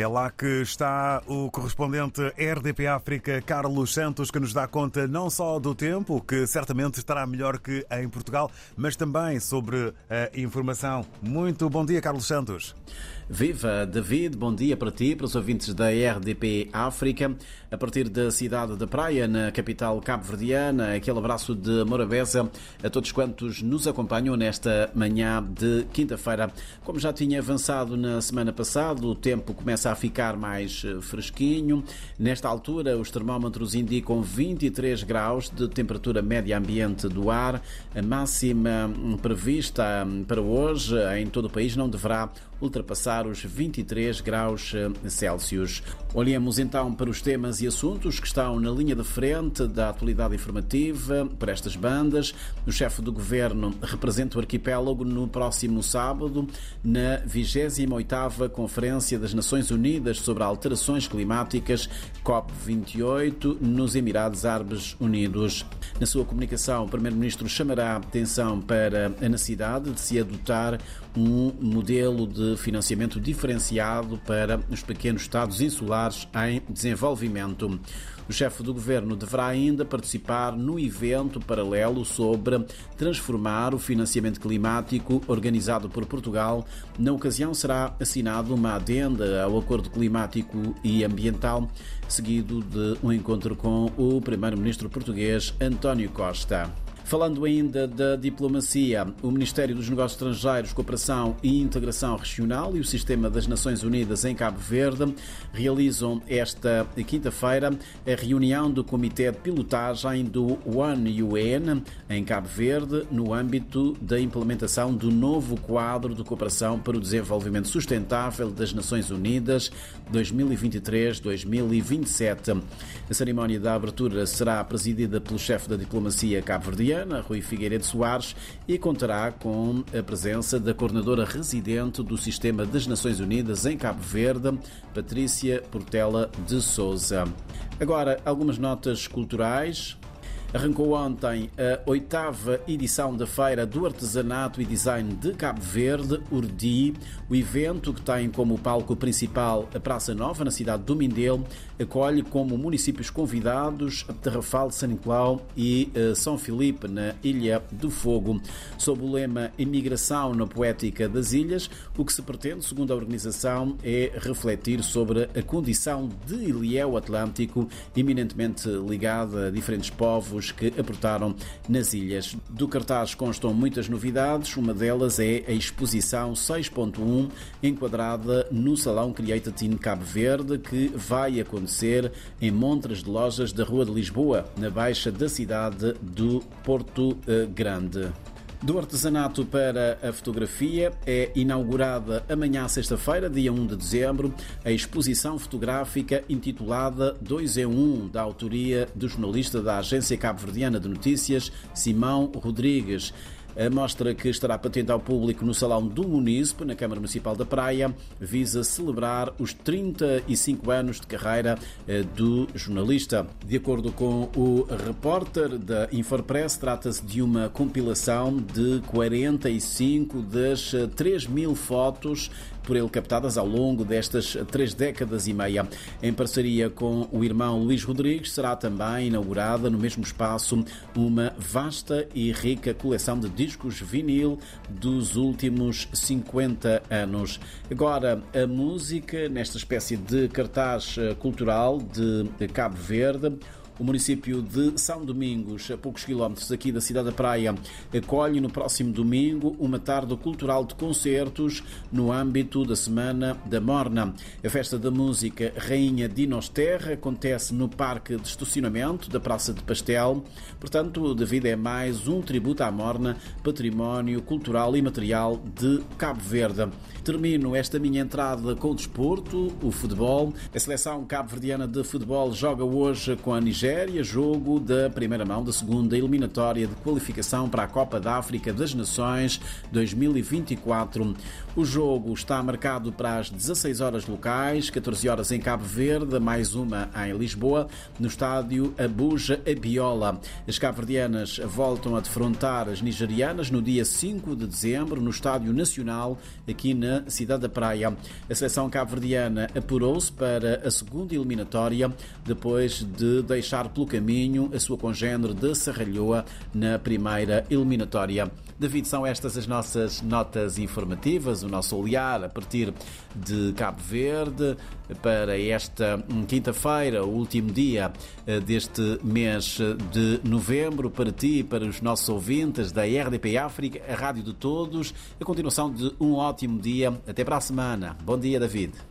É lá que está o correspondente RDP África, Carlos Santos, que nos dá conta não só do tempo, que certamente estará melhor que em Portugal, mas também sobre a informação. Muito bom dia, Carlos Santos. Viva, David, bom dia para ti, para os ouvintes da RDP África. A partir da cidade da Praia, na capital cabo-verdiana, aquele abraço de Morabeza a todos quantos nos acompanham nesta manhã de quinta-feira. Como já tinha avançado na semana passada, o tempo começa a ficar mais eh, fresquinho. Nesta altura, os termómetros indicam 23 graus de temperatura média ambiente do ar. A máxima hum, prevista hum, para hoje em todo o país não deverá ultrapassar os 23 graus eh, Celsius. Olhemos então para os temas e assuntos que estão na linha de frente da atualidade informativa para estas bandas. O chefe do governo representa o arquipélago no próximo sábado, na 28ª Conferência das Nações Unidas sobre Alterações Climáticas, COP28, nos Emirados Árabes Unidos. Na sua comunicação, o primeiro-ministro chamará a atenção para a necessidade de se adotar um modelo de financiamento diferenciado para os pequenos Estados insulares em desenvolvimento. O chefe do governo deverá ainda participar no evento paralelo sobre transformar o financiamento climático organizado por Portugal. Na ocasião será assinado uma adenda ao Acordo Climático e Ambiental, seguido de um encontro com o primeiro-ministro português António Costa. Falando ainda da diplomacia, o Ministério dos Negócios Estrangeiros, Cooperação e Integração Regional e o Sistema das Nações Unidas em Cabo Verde realizam esta quinta-feira a reunião do Comitê de Pilotagem do One UN em Cabo Verde no âmbito da implementação do novo quadro de cooperação para o desenvolvimento sustentável das Nações Unidas 2023-2027. A cerimónia da abertura será presidida pelo chefe da diplomacia cabo-verdiana Rui Figueiredo Soares, e contará com a presença da coordenadora residente do Sistema das Nações Unidas em Cabo Verde, Patrícia Portela de Souza. Agora, algumas notas culturais. Arrancou ontem a oitava edição da Feira do Artesanato e Design de Cabo Verde, Urdi. O evento, que tem como palco principal a Praça Nova, na cidade do Mindelo, acolhe como municípios convidados Terrafal, São Nicolau e uh, São Filipe, na Ilha do Fogo. Sob o lema Imigração na Poética das Ilhas, o que se pretende, segundo a organização, é refletir sobre a condição de Ilhéu Atlântico, eminentemente ligada a diferentes povos que aportaram nas ilhas. Do cartaz constam muitas novidades, uma delas é a exposição 6.1, enquadrada no Salão Creative in Cabo Verde, que vai acontecer em montras de lojas da Rua de Lisboa, na baixa da cidade do Porto eh, Grande. Do artesanato para a fotografia é inaugurada amanhã, sexta-feira, dia 1 de dezembro, a exposição fotográfica intitulada 2 em 1, da autoria do jornalista da Agência Cabo-Verdiana de Notícias, Simão Rodrigues. A mostra que estará patente ao público no Salão do Munícipe, na Câmara Municipal da Praia, visa celebrar os 35 anos de carreira eh, do jornalista. De acordo com o repórter da Infopress, trata-se de uma compilação de 45 das 3 mil fotos por ele captadas ao longo destas três décadas e meia. Em parceria com o irmão Luís Rodrigues, será também inaugurada no mesmo espaço uma vasta e rica coleção de discos vinil dos últimos 50 anos. Agora, a música nesta espécie de cartaz cultural de Cabo Verde. O município de São Domingos, a poucos quilómetros aqui da cidade da Praia, acolhe no próximo domingo uma tarde cultural de concertos no âmbito da Semana da Morna. A festa da música Rainha Dinos Terra acontece no Parque de Estacionamento da Praça de Pastel. Portanto, David é mais um tributo à Morna, património cultural e material de Cabo Verde. Termino esta minha entrada com o desporto, o futebol. A seleção cabo-verdiana de futebol joga hoje com a Nigéria Nigéria, jogo da primeira mão da segunda eliminatória de qualificação para a Copa da África das Nações 2024. O jogo está marcado para as 16 horas locais, 14 horas em Cabo Verde, mais uma em Lisboa, no estádio Abuja Abiola. As cabo-verdianas voltam a defrontar as nigerianas no dia 5 de dezembro, no Estádio Nacional, aqui na Cidade da Praia. A seleção cabo-verdiana apurou-se para a segunda eliminatória, depois de deixar pelo caminho a sua congênere de Serralhoa na primeira eliminatória. David, são estas as nossas notas informativas, o nosso olhar a partir de Cabo Verde para esta quinta-feira, o último dia eh, deste mês de novembro, para ti para os nossos ouvintes da RDP África, a rádio de todos. A continuação de um ótimo dia. Até para a semana. Bom dia, David.